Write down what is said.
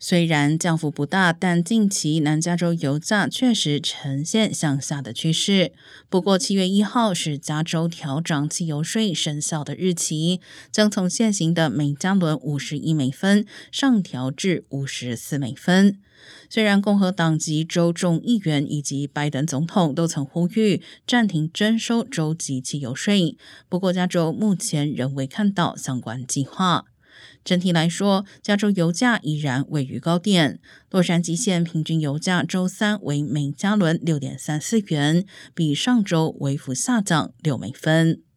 虽然降幅不大，但近期南加州油价确实呈现向下的趋势。不过，七月一号是加州调涨汽油税生效的日期，将从现行的每加仑五十一美分上调至五十四美分。虽然共和党籍州众议员以及拜登总统都曾呼吁暂停征收州级汽油税，不过加州目前仍未看到相关计划。整体来说，加州油价依然位于高点。洛杉矶县平均油价周三为每加仑六点三四元，比上周微幅下降六美分。